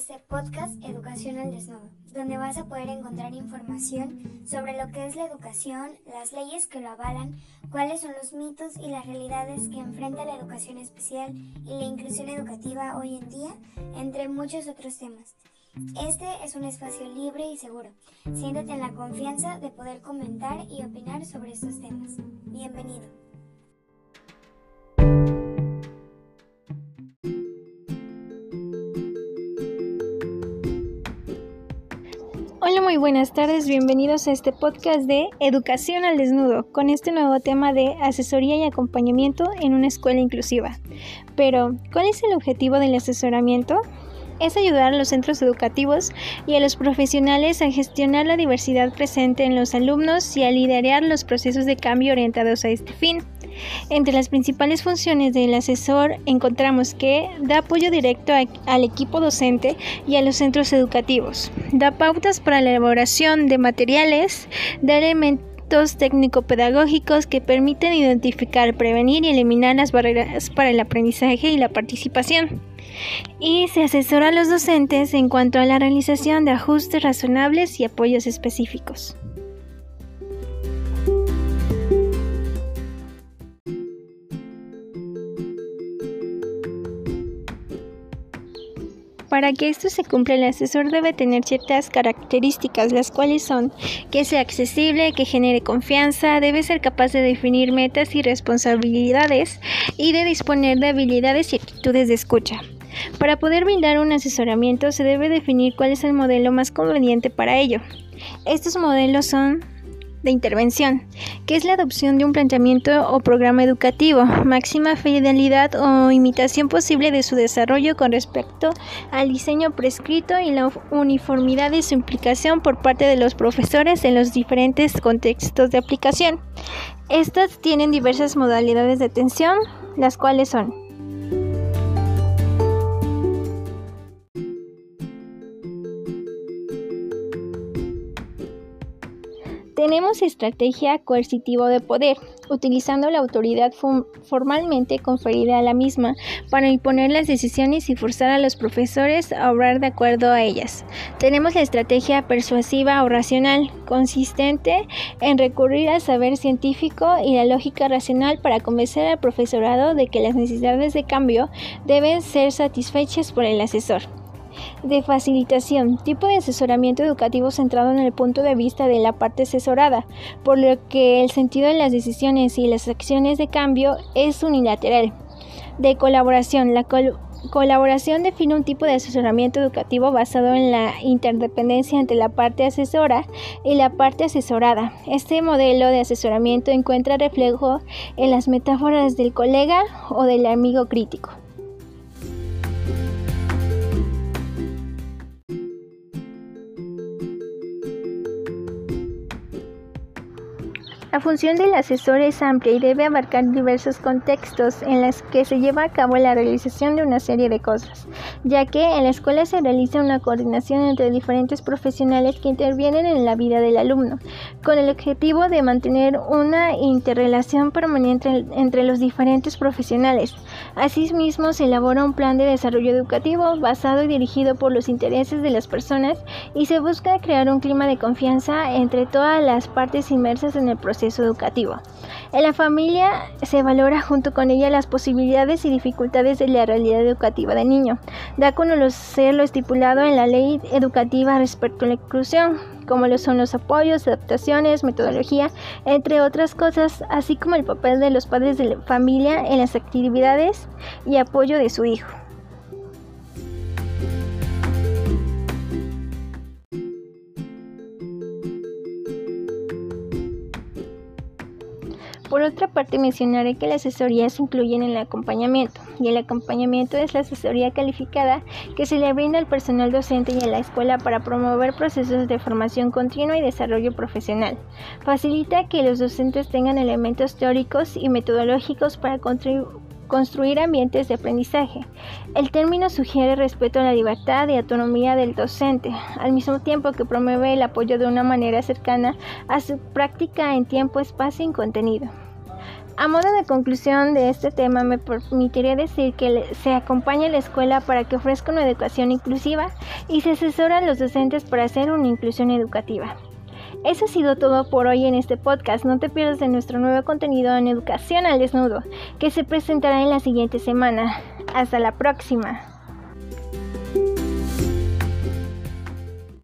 este podcast Educación al Desnudo, donde vas a poder encontrar información sobre lo que es la educación, las leyes que lo avalan, cuáles son los mitos y las realidades que enfrenta la educación especial y la inclusión educativa hoy en día, entre muchos otros temas. Este es un espacio libre y seguro. Siéntate en la confianza de poder comentar y opinar sobre estos temas. Bienvenido. Hola, muy buenas tardes, bienvenidos a este podcast de Educación al Desnudo, con este nuevo tema de asesoría y acompañamiento en una escuela inclusiva. Pero, ¿cuál es el objetivo del asesoramiento? Es ayudar a los centros educativos y a los profesionales a gestionar la diversidad presente en los alumnos y a liderar los procesos de cambio orientados a este fin. Entre las principales funciones del asesor encontramos que da apoyo directo al equipo docente y a los centros educativos, da pautas para la elaboración de materiales, da elementos técnico-pedagógicos que permiten identificar, prevenir y eliminar las barreras para el aprendizaje y la participación. Y se asesora a los docentes en cuanto a la realización de ajustes razonables y apoyos específicos. Para que esto se cumpla, el asesor debe tener ciertas características, las cuales son que sea accesible, que genere confianza, debe ser capaz de definir metas y responsabilidades y de disponer de habilidades y actitudes de escucha. Para poder brindar un asesoramiento se debe definir cuál es el modelo más conveniente para ello. Estos modelos son de intervención, que es la adopción de un planteamiento o programa educativo, máxima fidelidad o imitación posible de su desarrollo con respecto al diseño prescrito y la uniformidad de su implicación por parte de los profesores en los diferentes contextos de aplicación. Estas tienen diversas modalidades de atención, las cuales son Tenemos estrategia coercitivo de poder, utilizando la autoridad formalmente conferida a la misma para imponer las decisiones y forzar a los profesores a obrar de acuerdo a ellas. Tenemos la estrategia persuasiva o racional, consistente en recurrir al saber científico y la lógica racional para convencer al profesorado de que las necesidades de cambio deben ser satisfechas por el asesor de facilitación, tipo de asesoramiento educativo centrado en el punto de vista de la parte asesorada, por lo que el sentido de las decisiones y las acciones de cambio es unilateral. De colaboración, la colaboración define un tipo de asesoramiento educativo basado en la interdependencia entre la parte asesora y la parte asesorada. Este modelo de asesoramiento encuentra reflejo en las metáforas del colega o del amigo crítico. La función del asesor es amplia y debe abarcar diversos contextos en los que se lleva a cabo la realización de una serie de cosas, ya que en la escuela se realiza una coordinación entre diferentes profesionales que intervienen en la vida del alumno, con el objetivo de mantener una interrelación permanente entre los diferentes profesionales. Asimismo, se elabora un plan de desarrollo educativo basado y dirigido por los intereses de las personas y se busca crear un clima de confianza entre todas las partes inmersas en el proceso educativo. En la familia se valora junto con ella las posibilidades y dificultades de la realidad educativa del niño. Da a conocer lo estipulado en la ley educativa respecto a la inclusión, como lo son los apoyos, adaptaciones, metodología, entre otras cosas, así como el papel de los padres de la familia en las actividades y apoyo de su hijo. Por otra parte, mencionaré que las asesorías incluyen el acompañamiento, y el acompañamiento es la asesoría calificada que se le brinda al personal docente y a la escuela para promover procesos de formación continua y desarrollo profesional. Facilita que los docentes tengan elementos teóricos y metodológicos para construir ambientes de aprendizaje. El término sugiere respeto a la libertad y autonomía del docente, al mismo tiempo que promueve el apoyo de una manera cercana a su práctica en tiempo, espacio y contenido. A modo de conclusión de este tema, me permitiría decir que se acompaña a la escuela para que ofrezca una educación inclusiva y se asesora a los docentes para hacer una inclusión educativa. Eso ha sido todo por hoy en este podcast. No te pierdas de nuestro nuevo contenido en Educación al Desnudo, que se presentará en la siguiente semana. Hasta la próxima.